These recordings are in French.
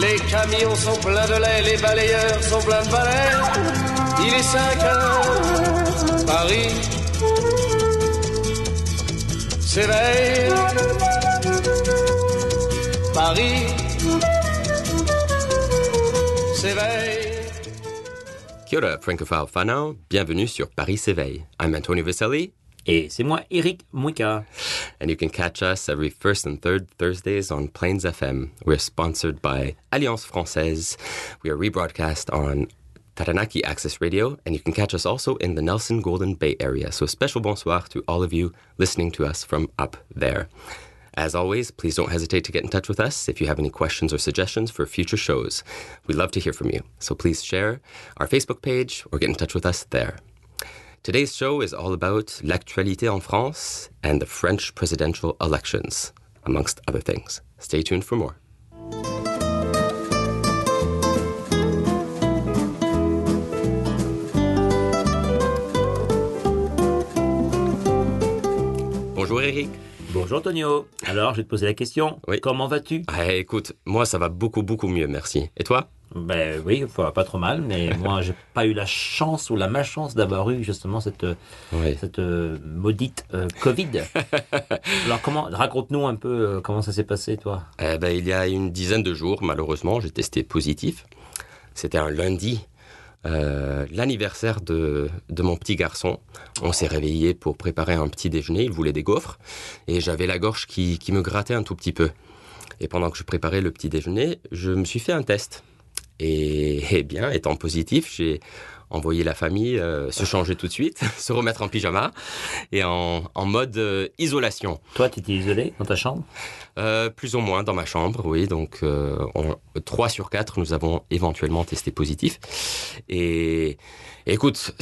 Les camions sont pleins de lait, les balayeurs sont pleins de balais. Il est 5 heures, Paris s'éveille. Paris s'éveille. Kia ora, francophile whanau. Bienvenue sur Paris s'éveille. I'm Antonio Viselli, Et c'est moi, Eric Mouika. and you can catch us every first and third Thursdays on Plains FM. We're sponsored by Alliance Francaise. We are rebroadcast on Taranaki Access Radio, and you can catch us also in the Nelson Golden Bay area. So, a special bonsoir to all of you listening to us from up there. As always, please don't hesitate to get in touch with us if you have any questions or suggestions for future shows. We'd love to hear from you. So please share our Facebook page or get in touch with us there. Today's show is all about l'actualité en France and the French presidential elections, amongst other things. Stay tuned for more. Bonjour Eric. Bonjour Antonio. Alors, je vais te poser la question. Oui. Comment vas-tu? Ah, écoute, moi ça va beaucoup beaucoup mieux, merci. Et toi? Ben oui, pas trop mal, mais moi, j'ai pas eu la chance ou la malchance d'avoir eu justement cette, euh, Oui. cette euh, maudite euh, Covid. Alors, comment, raconte-nous un peu euh, comment ça s'est passé, toi? Eh ben, il y a une dizaine de jours, malheureusement, j'ai testé positif. C'était un lundi, l'anniversaire de, de mon petit garçon. On s'est réveillé pour préparer un petit déjeuner. Il voulait des gaufres et j'avais la gorge qui, qui me grattait un tout petit peu. Et pendant que je préparais le petit déjeuner, je me suis fait un test. Et, eh bien, étant positif, j'ai envoyé la famille euh, se changer tout de suite, se remettre en pyjama et en, en mode euh, isolation. Toi, tu étais isolé dans ta chambre? Euh, plus ou moins dans ma chambre, oui. Donc, on, 3 sur 4, nous avons éventuellement testé positif. Et, écoute,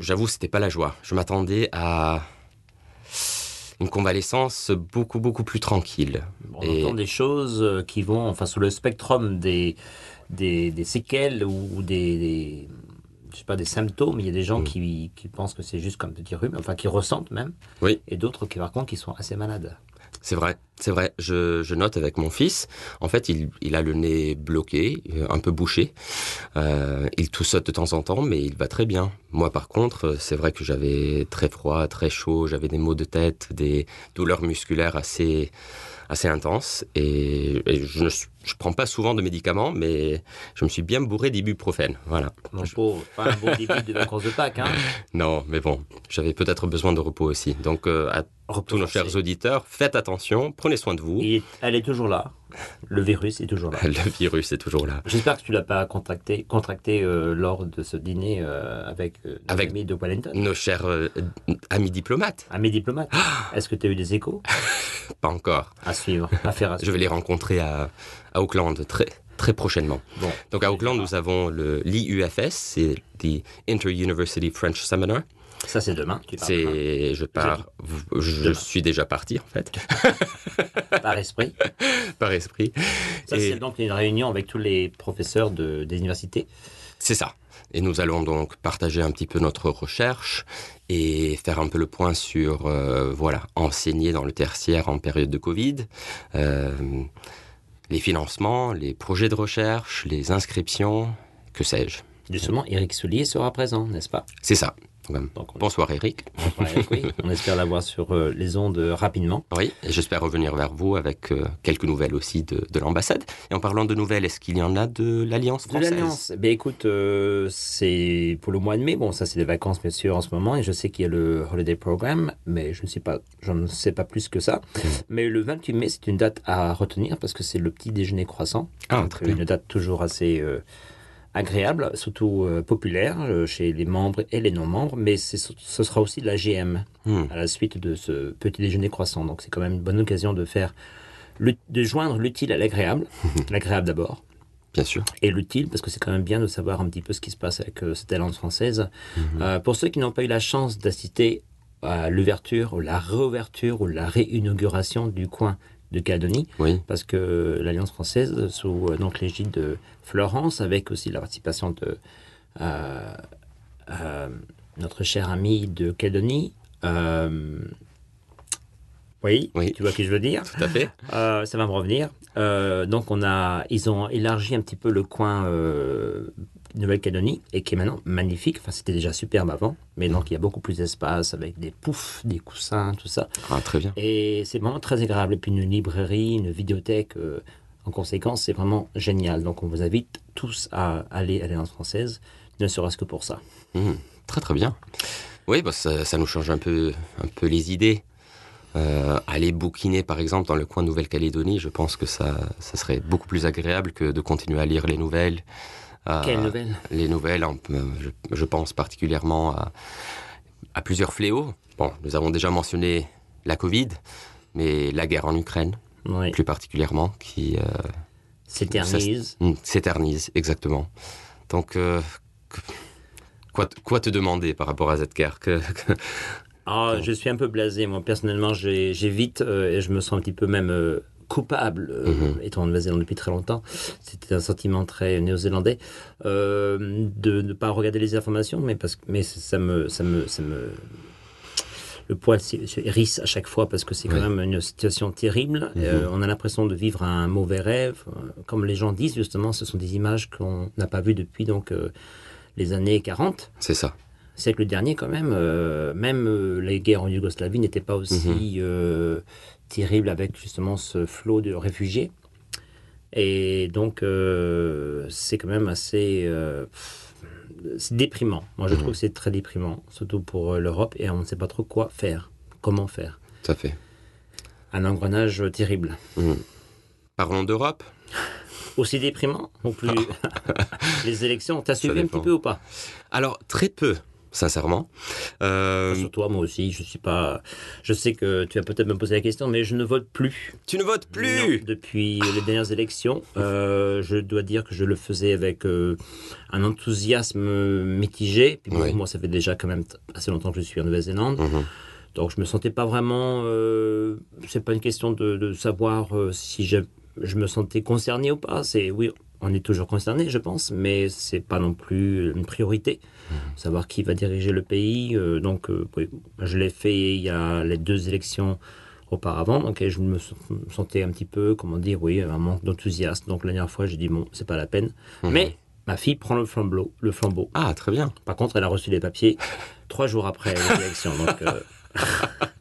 j'avoue, c'était pas la joie. Je m'attendais à une convalescence beaucoup, beaucoup plus tranquille. On Et- entend des choses qui vont enfin, sous le spectrum des, des, des séquelles ou des, des- je sais pas, des symptômes. Il y a des gens Mm. qui, qui pensent que c'est juste comme petit rhume, enfin qui ressentent même. Oui. Et d'autres qui, par contre, qui sont assez malades. C'est vrai, c'est vrai. Je, je note avec mon fils, en fait, il, il a le nez bloqué, euh, un peu bouché. Euh, il toussote de temps en temps, mais il va très bien. Moi, par contre, euh, c'est vrai que j'avais très froid, très chaud, j'avais des maux de tête, des douleurs musculaires assez, assez intenses. Et, et je ne je prends pas souvent de médicaments, mais je me suis bien bourré d'ibuprofène. Voilà. Mon pauvre, pas un beau début de vacances de Pâques. Hein. Non, mais bon, j'avais peut-être besoin de repos aussi. Donc, euh, à tous nos chers auditeurs, faites attention, prenez soin de vous. Est- elle est toujours là. Le virus est toujours là. Le virus est toujours là. J'espère que tu l'as pas contracté, contracté euh, lors de ce dîner euh, avec euh, nos Avec- amis de Wellington. Nos chers amis diplomates, À mes diplomates. Est-ce que tu as eu des échos? Pas encore. À suivre, à faire à Je suivre. vais les rencontrer à, à Auckland très, très prochainement. Bon. Donc à Auckland, nous avons le l'IUFS, c'est the Inter-University French Seminar. Ça, c'est demain. C'est, je pars, je suis déjà parti en fait, par esprit. par esprit. Ça, Et- c'est donc une réunion avec tous les professeurs de, des universités. C'est ça. Et nous allons donc partager un petit peu notre recherche et faire un peu le point sur, euh, voilà, enseigner dans le tertiaire en période de Covid, euh, les financements, les projets de recherche, les inscriptions, que sais-je. Justement, Eric Soulier sera présent, n'est-ce pas? C'est ça. Donc, Bonsoir Eric. Bonsoir, Eric, oui. On espère l'avoir sur euh, les ondes rapidement. Oui, et j'espère revenir vers vous avec euh, quelques nouvelles aussi de, de l'ambassade. Et en parlant de nouvelles, est-ce qu'il y en a de l'Alliance De française? l'Alliance. Ben écoute, euh, c'est pour le mois de mai. Bon, ça c'est les vacances bien sûr en ce moment, et je sais qu'il y a le holiday program, mais je ne sais pas, ne sais pas plus que ça. Mais le 28 mai, c'est une date à retenir parce que c'est le petit déjeuner croissant. Ah, très bien. Une date toujours assez euh, agréable, surtout euh, populaire euh, chez les membres et les non-membres, mais ce sera aussi de la GM Hmm. à la suite de ce petit déjeuner croissant. Donc c'est quand même une bonne occasion de faire le- de joindre l'utile à l'agréable. L'agréable d'abord. Bien sûr. et l'utile, parce que c'est quand même bien de savoir un petit peu ce qui se passe avec euh, cette alliance française. Euh, pour ceux qui n'ont pas eu la chance d'assister à l'ouverture, ou la réouverture, ou la réinauguration du coin de Calédonie, Oui. parce que l'Alliance française, sous euh, donc l'égide de Florence, avec aussi la participation de euh, euh, notre cher ami de Calédonie, oui, Oui. tu vois ce que je veux dire? Tout à fait. euh, ça va me revenir. Euh, donc on a, ils ont élargi un petit peu le coin euh, Nouvelle-Calédonie et qui est maintenant magnifique. Enfin, c'était déjà superbe avant, mais donc il y a beaucoup plus d'espace avec des poufs, des coussins, tout ça. Ah, très bien. Et c'est vraiment très agréable. Et puis une librairie, une vidéothèque. euh, en conséquence, c'est vraiment génial. Donc on vous invite tous à aller à l'Alliance française, ne serait-ce que pour ça. Mhm. Très très bien. Oui, bah, ça, ça nous change un peu, un peu les idées. Euh, aller bouquiner par exemple dans le coin Nouvelle-Calédonie, je pense que ça, ça serait beaucoup plus agréable que de continuer à lire les nouvelles. Euh, Quelle nouvelle Les nouvelles, euh, je, je pense particulièrement à, à plusieurs fléaux. Bon, nous avons déjà mentionné la Covid, mais la guerre en Ukraine, Oui. plus particulièrement, qui euh, S'éternise. mm, s'éternise, exactement. Donc, euh, quoi, te- quoi te demander par rapport à cette guerre que, que- Ah, je suis un peu blasé. Moi, personnellement, j'évite euh, et je me sens un petit peu même coupable, euh, Mhm. étant en Nouvelle-Zélande depuis très longtemps. C'était un sentiment très néo-zélandais euh, de ne pas regarder les informations, mais parce mais ça me ça me ça me le poil se se hérisse à chaque fois parce que c'est quand Oui. même une situation terrible. Euh, on a l'impression de vivre un mauvais rêve. Euh, Comme les gens disent justement, ce sont des images qu'on n'a pas vues depuis donc euh, les années 40 c'est ça. siècle dernier quand même, euh, même les guerres en Yougoslavie n'étaient pas aussi euh, terribles avec justement ce flot de réfugiés. Et donc euh, c'est quand même assez euh, déprimant. Moi je trouve que c'est très déprimant, surtout pour euh, l'Europe, et on ne sait pas trop quoi faire, comment faire. Tout à fait. Un engrenage terrible. Parlons d'Europe. Aussi déprimant ou plus les élections, t'as suivi un petit peu ou pas? Alors, très peu, sincèrement. Euh, Sur toi, moi aussi, je suis pas. Je sais que tu vas peut-être me poser la question, mais je ne vote plus. tu ne votes plus Non, depuis les dernières élections, euh, je dois dire que je le faisais avec euh, un enthousiasme mitigé. Puis bon, Oui. Moi, ça fait déjà quand même assez longtemps que je suis en Nouvelle-Zélande. Mhm. Donc, je me sentais pas vraiment. Euh, c'est pas une question de, de savoir euh, si je, je me sentais concerné ou pas. C'est oui, on est toujours concerné, je pense, mais c'est pas non plus une priorité. Savoir qui va diriger le pays. euh, donc, euh, oui, je l'ai fait il y a les deux élections auparavant. Donc, et je me sentais un petit peu, comment dire, oui, un manque d'enthousiasme. Donc, la dernière fois, j'ai dit bon, c'est pas la peine. Mais ma fille prend le flambeau, le flambeau. Ah, très bien. Par contre, elle a reçu les papiers trois jours après l'élection. Donc, euh,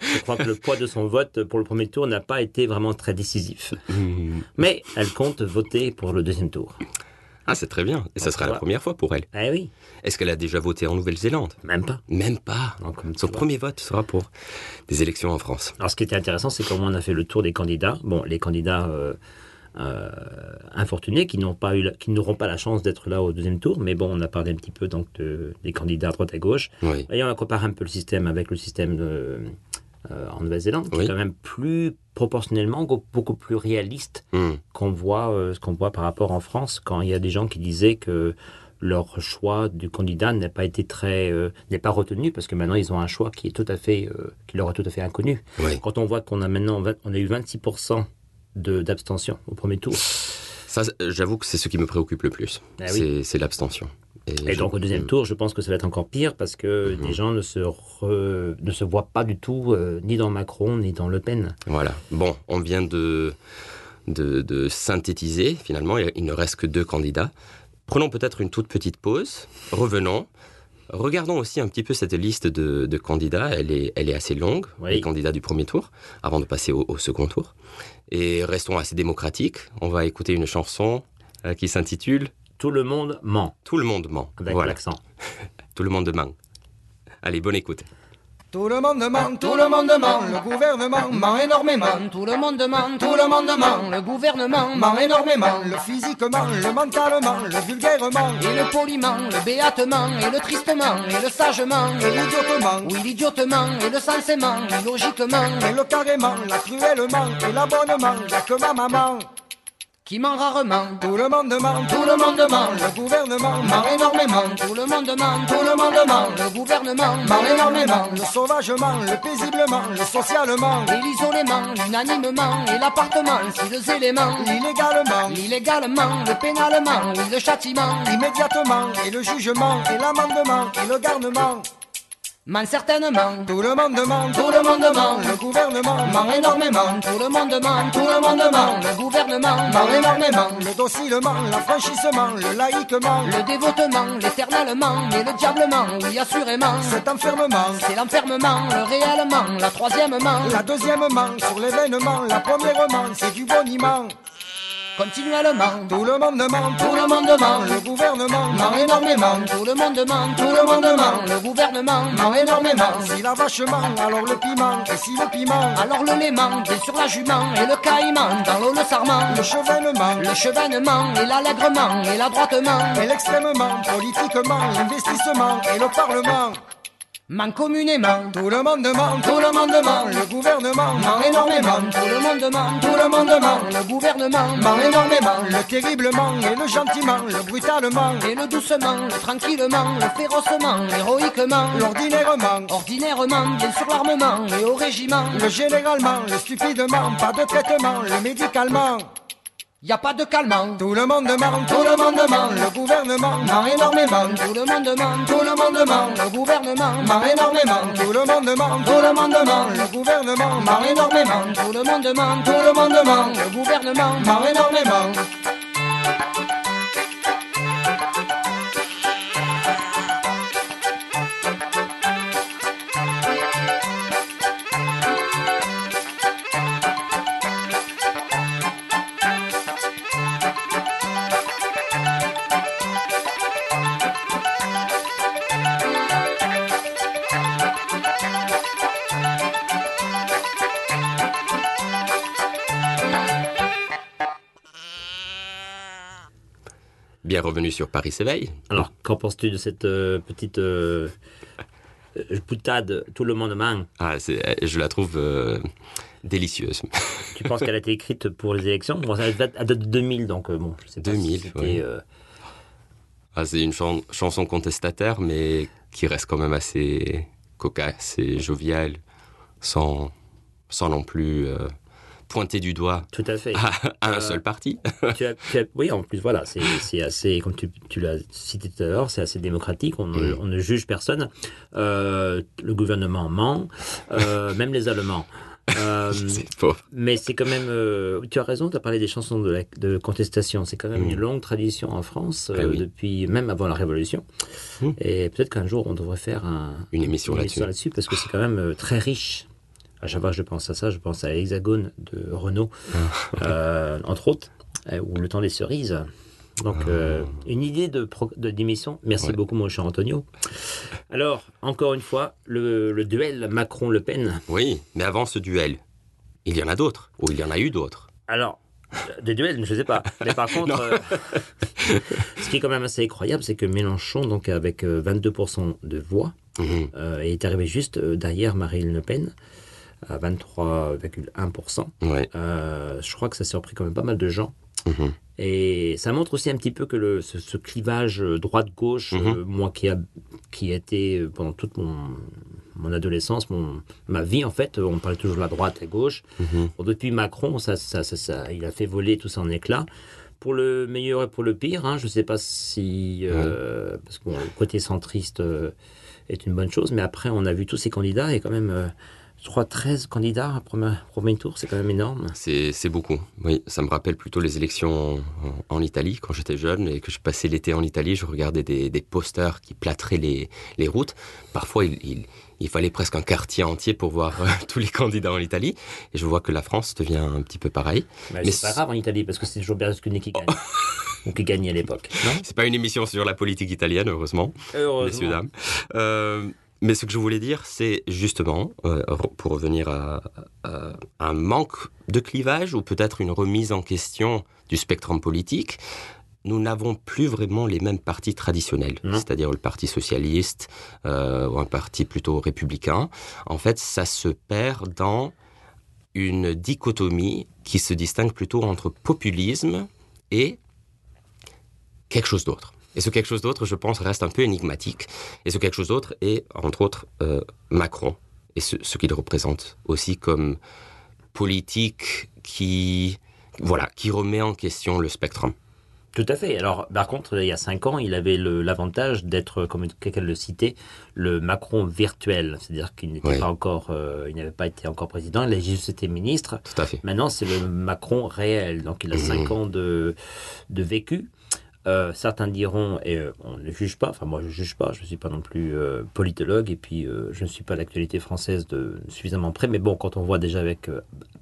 je crois que le poids de son vote pour le premier tour n'a pas été vraiment très décisif. Mhm. Mais elle compte voter pour le deuxième tour. Ah, c'est très bien. Et ça sera la première fois pour elle. Eh oui, Est-ce qu'elle a déjà voté en Nouvelle-Zélande? Même pas. Même pas. Comme Son premier vote sera pour des élections en France. Alors, ce qui était intéressant, c'est comment on a fait le tour des candidats. Bon, les candidats euh, infortunés qui n'ont pas eu, la- qui n'auront pas la chance d'être là au deuxième tour. Mais bon, on a parlé un petit peu donc de- des candidats à droite à gauche. Oui. Et on a comparé un peu le système avec le système de, euh, en Nouvelle-Zélande, qui Oui. est quand même plus proportionnellement beaucoup plus réaliste Mhm. qu'on voit euh, ce qu'on voit par rapport en France quand il y a des gens qui disaient que leur choix du candidat n'a pas été très euh, n'est pas retenu parce que maintenant ils ont un choix qui est tout à fait euh, qui leur est tout à fait inconnu. Oui. Quand on voit qu'on a maintenant on a eu 26 de d'abstention au premier tour Ça, c'est- j'avoue que c'est ce qui me préoccupe le plus. Ah oui. C'est- l'abstention. et donc au deuxième tour, je pense que ça va être encore pire parce que Mhm. les gens ne se re- ne se voient pas du tout euh, ni dans Macron ni dans Le Pen. Voilà. Bon, on vient de, de, de synthétiser, finalement. Il ne reste que deux candidats. Prenons peut-être une toute petite pause. Revenons. Regardons aussi un petit peu cette liste de, de candidats. Elle est, elle est assez longue, Oui. les candidats du premier tour, avant de passer au, au second tour. Et restons assez démocratiques. On va écouter une chanson euh, qui s'intitule Tout le monde ment Tout le monde ment. avec voilà, l'accent. tout le monde ment. Allez, bonne écoute. Tout le monde ment, tout le monde ment, le gouvernement ment énormément. Tout le monde ment, tout le monde ment, le gouvernement ment énormément. Le physiquement, le mentalement, le vulgairement. Et le poliment, le béatement, et le tristement, et le sagement. Et l'idiotement, oui l'idiotement, et le sensément, et logiquement. Et le carrément, la cruellement, et l'abonnement, y'a que ma maman qui ment rarement. Tout le monde ment, tout le monde ment, le gouvernement ment énormément. Tout le monde ment, tout le monde ment, le gouvernement ment énormément. Le sauvagement, le paisiblement, le socialement, et l'isolement, l'unanimement, et l'appartement, si deux éléments. L'illégalement, l'illégalement, le pénalement, et le châtiment, immédiatement, et le jugement, et l'amendement, et le garnement. Ment certainement, tout le monde ment, tout le monde ment, le gouvernement ment énormément, tout le monde ment, tout le monde ment, le gouvernement ment énormément, le docilement, l'affranchissement, le laïquement, le dévotement, l'éternellement. Et le diablement, oui assurément, cet enfermement, c'est l'enfermement, le réellement, la troisièmement, la deuxièmement, sur l'événement, la premièrement, c'est du boniment. Continuellement, tout le monde ment, tout le monde ment, le gouvernement ment énormément, tout le monde ment, tout le monde ment, le gouvernement ment énormément. Si la vache ment, alors le piment, et si le piment, alors le léman, bien sur la jument, et le caïman, dans l'eau le sarment, le chevènement, le chevènement, et l'allègrement, et l'adroitement, et l'extrêmement, politiquement, l'investissement, et le parlement. Ment communément, tout le monde ment, tout le monde ment, le gouvernement ment énormément, tout le monde ment, tout le monde ment, le gouvernement ment énormément, le terriblement et le gentiment, le brutalement et le doucement, le tranquillement, le férocement, l'héroïquement, l'ordinairement, ordinairement, bien sur l'armement et au régiment, le généralement, le stupidement, pas de traitement, le médicalement. Y a pas de calmant, tout le monde ment, tout le monde ment, le gouvernement ment énormément, tout le monde ment, tout le monde ment, le gouvernement ment énormément, tout le monde ment, tout le monde ment, le gouvernement ment énormément, tout le monde ment, tout le monde ment, le gouvernement ment énormément. Sur Paris s'éveille. Alors, qu'en penses-tu de cette euh, petite euh, boutade Tout le monde ment? Ah, je la trouve euh, délicieuse. Tu penses qu'elle a été écrite pour les élections? Bon, Elle date de 2000, donc bon, je sais pas 2000, si oui. euh, Ah, c'est une chan- chanson contestataire, mais qui reste quand même assez cocasse et joviale, sans, sans non plus pointer du doigt Tout à fait. à, à un Euh, seul parti. tu as- tu as- oui, en plus, voilà, c'est assez, comme tu, tu l'as cité tout à l'heure, c'est assez démocratique, on, ne, Mm. on ne juge personne. Euh, le gouvernement ment, euh, même les Allemands. Euh, mais c'est quand même, euh, tu as raison, tu as parlé des chansons de, la- de contestation. C'est quand même Mm. une longue tradition en France, Ah oui. depuis même avant la Révolution. Mm. Et peut-être qu'un jour, on devrait faire un, Une émission là-dessus. parce que c'est quand même très riche. À chaque fois que je pense à ça, je pense à Hexagone de Renault, Ah. euh, entre autres, euh, ou Le temps des cerises. Donc, euh, une idée de, d'émission. Merci Ah. Ouais. beaucoup, mon cher Antonio. Alors, encore une fois, le, le duel Macron-Le Pen. Oui, mais avant ce duel, il y en a d'autres, ou il y en a eu d'autres. Alors, des duels, je ne sais pas. Mais par contre, euh, ce qui est quand même assez incroyable, c'est que Mélenchon, donc avec euh, 22% de voix, Mhm. euh, est arrivé juste derrière Marine Le Pen, à 23,1%. Ouais. Euh, je crois que ça a surpris quand même pas mal de gens. Mhm. Et ça montre aussi un petit peu que le, ce, ce clivage euh, droite-gauche, Mhm. euh, moi qui a, qui a été pendant toute mon, mon adolescence, mon, ma vie en fait, on parlait toujours de la droite et gauche. Mhm. Bon, depuis Macron, ça, ça, ça, ça- il a fait voler tout ça en éclats. Pour le meilleur et pour le pire, hein, je ne sais pas si... euh, Parce que bon, le côté centriste est une bonne chose, mais après on a vu tous ces candidats et quand même... je crois 13 candidats à premier, premier tour, c'est quand même énorme. C'est beaucoup. Oui, ça me rappelle plutôt les élections en, en Italie quand j'étais jeune et que je passais l'été en Italie. Je regardais des, des posters qui plâtraient les, les routes. Parfois, il, il, il fallait presque un quartier entier pour voir euh, tous les candidats en Italie. Et je vois que la France devient un petit peu pareil. Mais, Mais c'est pas grave en Italie parce que c'est toujours Berlusconi qui gagne. Ou qui gagnait à l'époque. C'est pas une émission sur la politique italienne, heureusement. Messieurs, dames. Euh, Mais ce que je voulais dire, c'est justement, euh, pour revenir à, à, un manque de clivage ou peut-être une remise en question du spectre politique, nous n'avons plus vraiment les mêmes partis traditionnels, c'est-à-dire le parti socialiste euh, ou un parti plutôt républicain. En fait, ça se perd dans une dichotomie qui se distingue plutôt entre populisme et quelque chose d'autre. Et ce quelque chose d'autre, je pense, reste un peu énigmatique. Et ce quelque chose d'autre est, entre autres, euh, Macron et ce, ce qu'il représente aussi comme politique qui, voilà, qui remet en question le spectre. Tout à fait. Alors, par contre, il y a cinq ans, il avait l'avantage d'être, comme quelqu'un le citait, le Macron virtuel. C'est-à-dire qu'il n'était pas encore, euh, il n'avait pas été encore président, il a juste été ministre. Tout à fait. Maintenant, c'est le Macron réel. Donc, il a cinq ans de, de vécu. Euh, certains diront, et euh, on ne juge pas, enfin moi je ne juge pas, je ne suis pas non plus euh, politologue, et puis je ne suis pas l'actualité française de suffisamment près, mais bon, quand on voit déjà avec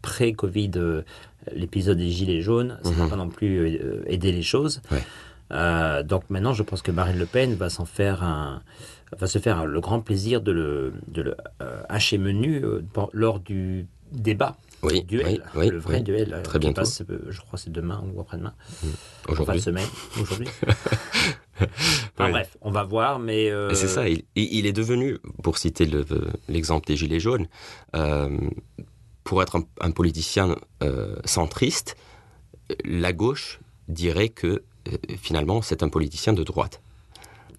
pré-Covid l'épisode des Gilets jaunes, ça n'a mhm. pas non plus aidé les choses. donc maintenant, je pense que Marine Le Pen va s'en faire un, va se faire le grand plaisir de le, de le hacher menu lors du débat oui, duel, oui, le vrai duel. Très bien. je crois c'est demain ou après-demain. Mmh. Aujourd'hui. semaine, aujourd'hui. enfin, Bref, on va voir, mais. Euh... C'est ça, il, il, est devenu, pour citer l'exemple des Gilets jaunes, euh, pour être un, politicien euh, centriste, la gauche dirait que euh, finalement c'est un politicien de droite.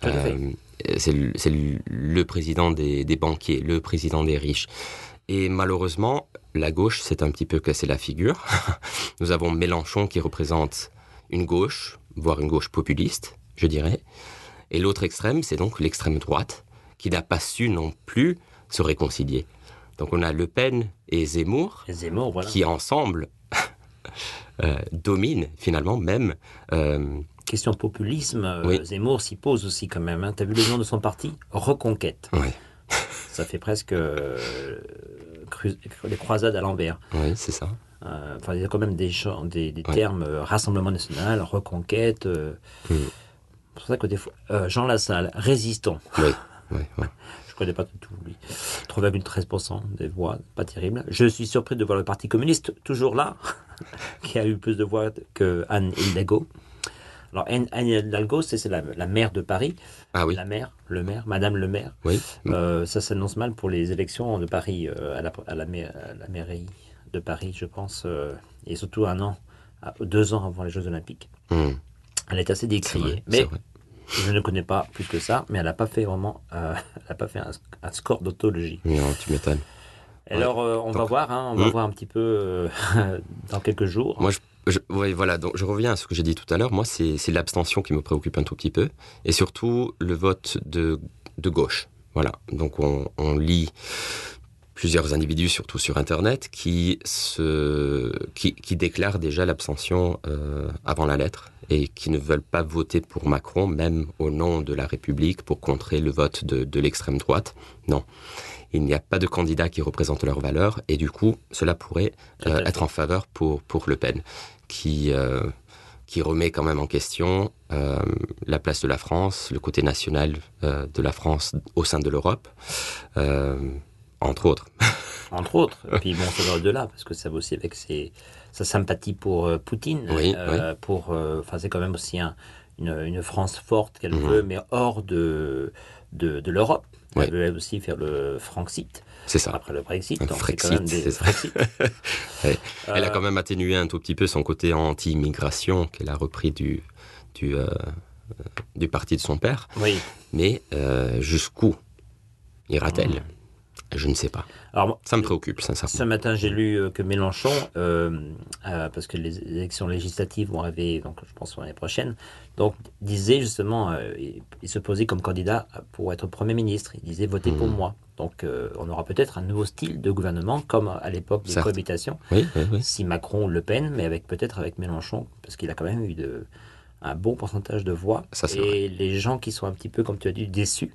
c'est le, le, président des, des banquiers, le président des riches. Et malheureusement, la gauche s'est un petit peu cassé la figure. Nous avons Mélenchon qui représente une gauche, voire une gauche populiste, je dirais. Et l'autre extrême, c'est donc l'extrême droite, qui n'a pas su non plus se réconcilier. Donc on a Le Pen et Zemmour, qui ensemble euh, dominent finalement même. Euh, Question populisme, euh, Zemmour s'y pose aussi quand même. Hein. Tu as vu le nom de son parti? Reconquête. Oui. Ça fait presque les croisades à l'envers. Oui, c'est ça. Euh, enfin, il y a quand même des, des, des termes euh, Rassemblement national, reconquête. Euh, mm. C'est pour ça que des fois. Jean Lassalle, résistant. Oui, oui, oui. Je ne connais pas tout, lui. 3,13% des voix, pas terrible. Je suis surpris de voir le Parti communiste toujours là, qui a eu plus de voix que Anne Hidalgo. Alors, Anne Hidalgo, c'est la, la, maire de Paris. Ah oui. La maire, le maire, Madame le maire. Oui. Euh, ça s'annonce mal pour les élections de Paris, euh, à, la, à, la, mairie de Paris, je pense. Euh, et surtout un an, deux ans avant les Jeux Olympiques. Hmm. Elle est assez décriée. mais je ne connais pas plus que ça, mais elle n'a pas fait vraiment, elle n'a pas fait un, score d'autologie. Non, tu m'étonnes. Alors, on va voir, hein, on va hmm. voir un petit peu dans quelques jours. Moi, je voilà. Donc, je reviens à ce que j'ai dit tout à l'heure. Moi, c'est l'abstention qui me préoccupe un tout petit peu, et surtout le vote de, de gauche. Voilà. Donc, on, lit plusieurs individus, surtout sur Internet, qui se, qui déclarent déjà l'abstention euh, avant la lettre et qui ne veulent pas voter pour Macron, même au nom de la République, pour contrer le vote de, de l'extrême droite. Non il n'y a pas de candidat qui représente leurs valeurs, et du coup, cela pourrait euh, être en faveur pour, pour Le Pen, qui, euh, qui remet quand même en question euh, la place de la France, le côté national de la France au sein de l'Europe, entre autres. entre autres. Et puis bon, ça va au-delà, parce que ça va aussi avec ses, sa sympathie pour Poutine. Oui, Pour, enfin, c'est quand même aussi une, une, France forte qu'elle mhm. veut, mais hors de, de, de l'Europe. Elle veut aussi faire le Franxit. C'est ça. Après le Brexit. Un Frexit, Elle a quand même atténué un tout petit peu son côté anti-immigration qu'elle a repris du, du, euh, du parti de son père. Oui. Mais euh, jusqu'où ira-t-elle? Je ne sais pas. Alors, ça me préoccupe, sincèrement. Ce matin, j'ai lu euh, que Mélenchon, euh, euh, parce que les élections législatives vont arriver, donc je pense l'année prochaine, donc disait justement, il, se posait comme candidat pour être Premier ministre. Il disait votez pour hmm. moi. Donc on aura peut-être un nouveau style de gouvernement, comme à l'époque de cohabitation. Oui, oui, Si Macron, Le Pen, mais avec peut-être avec Mélenchon, parce qu'il a quand même eu de, un bon pourcentage de voix. Ça, et les gens qui sont un petit peu, comme tu as dit, déçus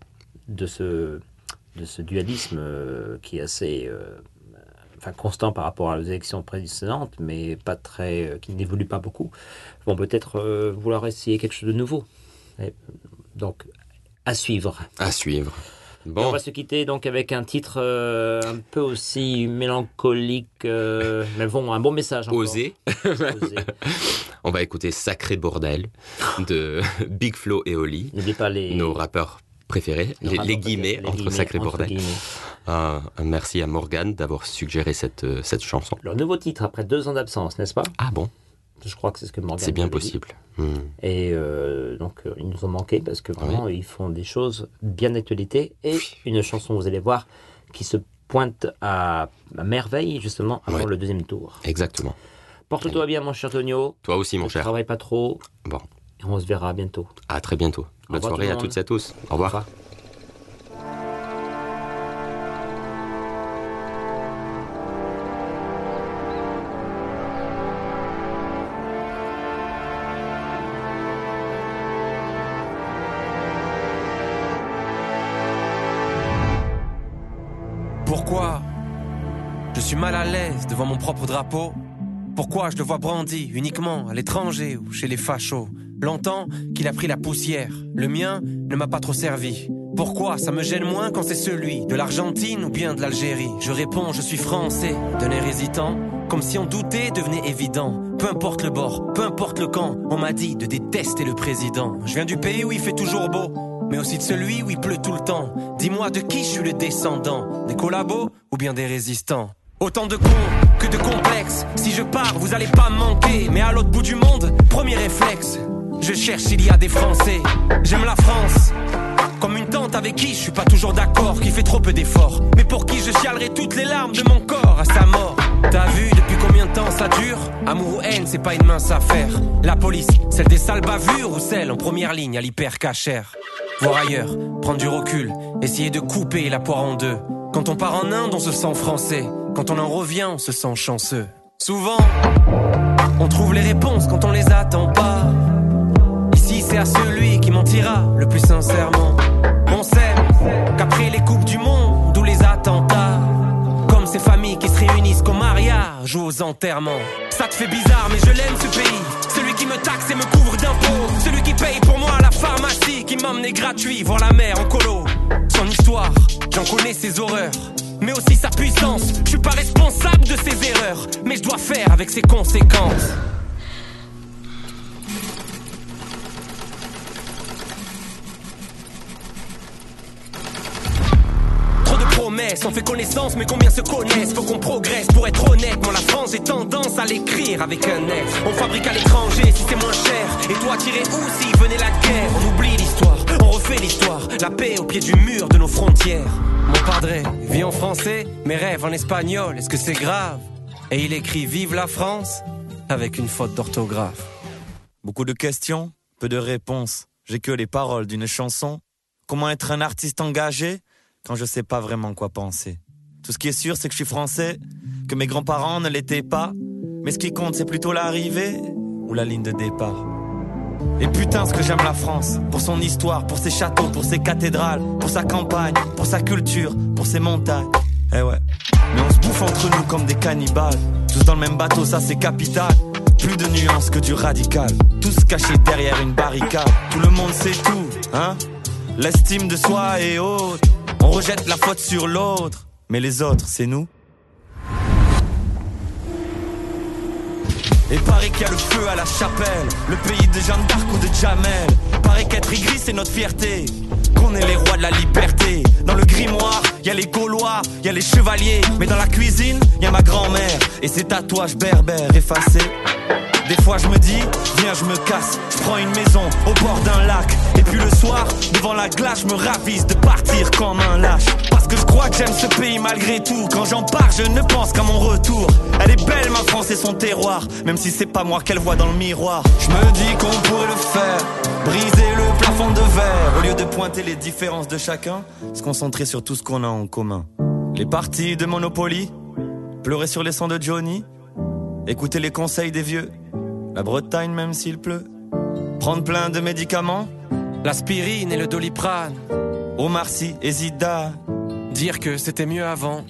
de ce de ce dualisme euh, qui est assez euh, enfin, constant par rapport aux élections précédentes, mais pas très, euh, qui n'évolue pas beaucoup, vont peut-être vouloir essayer quelque chose de nouveau. donc, à suivre. À suivre. on va se quitter donc avec un titre un peu aussi mélancolique, mais bon, un bon message. Osé. on va écouter Sacré Bordel de Big Flo et Oli. N'oubliez pas les... Nos rappeurs préférés, les, guillemets entre Sacré Bordel. un merci à Morgane d'avoir suggéré cette, euh, cette chanson. Leur nouveau titre après deux ans d'absence, n'est-ce pas? Ah bon? Je crois que c'est ce que Morgan C'est bien possible. Hmm. Et euh, donc, euh, ils nous ont manqué parce que vraiment, ils font des choses bien d'actualité. Et une chanson, vous allez voir, qui se pointe à, merveille, justement, avant le deuxième tour. Exactement. Porte-toi bien, mon cher Tonio. Toi aussi, mon cher. Travaille pas trop. Bon. Et on se verra bientôt. À très bientôt. Bonne soirée à toutes et à tous. Au revoir. Au revoir. Pourquoi je suis mal à l'aise devant mon propre drapeau? Pourquoi je le vois brandi uniquement à l'étranger ou chez les fachos? Longtemps qu'il a pris la poussière, le mien ne m'a pas trop servi. Pourquoi ça me gêne moins quand c'est celui de l'Argentine ou bien de l'Algérie? Je réponds, je suis français, d'un air hésitant, comme si on doutait devenait évident. Peu importe le bord, peu importe le camp, on m'a dit de détester le président. Je viens du pays où il fait toujours beau, mais aussi de celui où il pleut tout le temps. Dis-moi de qui je suis le descendant, des collabos ou bien des résistants? Autant de cons que de complexes. Si je pars, vous allez pas manquer. Mais à l'autre bout du monde, premier réflexe. Je cherche s'il y a des Français. J'aime la France. Comme une tante avec qui je suis pas toujours d'accord, qui fait trop peu d'efforts. Mais pour qui je chialerai toutes les larmes de mon corps à sa mort. T'as vu depuis combien de temps ça dure? Amour ou haine, c'est pas une mince affaire. La police, celle des sales bavures ou celle en première ligne à l'hyper cachère voir ailleurs, prendre du recul, essayer de couper la poire en deux. Quand on part en Inde, on se sent français. Quand on en revient, on se sent chanceux. Souvent, on trouve les réponses quand on les attend pas. Ici, c'est à celui qui mentira le plus sincèrement. On sait qu'après les coupes du monde, d'où les attentats, comme ces familles qui se réunissent qu'au mariage ou aux enterrements. Ça te fait bizarre, mais je l'aime ce pays. Celui qui me taxe et me couvre d'impôts. Celui qui paye pour moi la pharmacie, qui m'emmenait gratuit voir la mer en colo. Son histoire, j'en connais ses horreurs. Mais aussi sa puissance, je suis pas responsable de ses erreurs, mais je dois faire avec ses conséquences. On fait connaissance, mais combien se connaissent? Faut qu'on progresse pour être honnête. Moi, la France, j'ai tendance à l'écrire avec un F. On fabrique à l'étranger si c'est moins cher. Et toi, tirer où s'il venait la guerre? On oublie l'histoire, on refait l'histoire. La paix au pied du mur de nos frontières. Mon padré vit en français, mes rêves en espagnol. Est-ce que c'est grave? Et il écrit Vive la France avec une faute d'orthographe. Beaucoup de questions, peu de réponses. J'ai que les paroles d'une chanson. Comment être un artiste engagé? Quand je sais pas vraiment quoi penser. Tout ce qui est sûr, c'est que je suis français, que mes grands-parents ne l'étaient pas, mais ce qui compte, c'est plutôt l'arrivée ou la ligne de départ. Et putain, ce que j'aime la France, pour son histoire, pour ses châteaux, pour ses cathédrales, pour sa campagne, pour sa culture, pour ses montagnes. Eh ouais. Mais on se bouffe entre nous comme des cannibales. Tous dans le même bateau, ça c'est capital. Plus de nuances que du radical. Tous cachés derrière une barricade. Tout le monde sait tout, hein L'estime de soi est haute. On rejette la faute sur l'autre, mais les autres, c'est nous. Et paraît qu'il y a le feu à la chapelle, le pays de Jeanne d'Arc ou de Jamel. Paraît qu'être gris c'est notre fierté, qu'on est les rois de la liberté. Dans le grimoire, y a les Gaulois, y a les chevaliers, mais dans la cuisine, y a ma grand-mère et ses tatouages berbères effacés. Des fois je me dis, viens je me casse, je prends une maison au bord d'un lac. Et puis le soir, devant la glace, je me ravise de partir comme un lâche. Parce que je crois que j'aime ce pays malgré tout. Quand j'en pars, je ne pense qu'à mon retour. Elle est belle ma France et son terroir, même si c'est pas moi qu'elle voit dans le miroir. Je me dis qu'on pourrait le faire, briser le plafond de verre. Au lieu de pointer les différences de chacun, se concentrer sur tout ce qu'on a en commun. Les parties de Monopoly, pleurer sur les sangs de Johnny, écouter les conseils des vieux la Bretagne même s'il pleut. Prendre plein de médicaments. L'aspirine et le doliprane. Omar Sy et Zida. Dire que c'était mieux avant.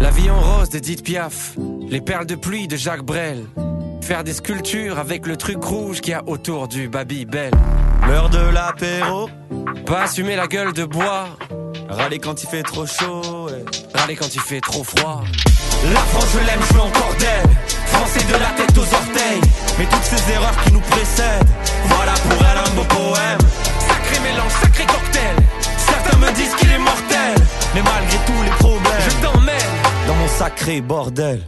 La vie en rose d'Edith Piaf. Les perles de pluie de Jacques Brel. Faire des sculptures avec le truc rouge qu'il y a autour du Babybel. L'heure de l'apéro. Pas assumer la gueule de bois. Râler quand il fait trop chaud. Râler quand il fait trop froid. La France, je l'aime, je veux encore d'elle. Français de la tête aux orteils. Mais toutes ces erreurs qui nous précèdent. Voilà pour elle un beau poème. Sacré mélange, sacré cocktail. Certains me disent qu'il est mortel. Mais malgré tous les problèmes, je t'emmène dans mon sacré bordel.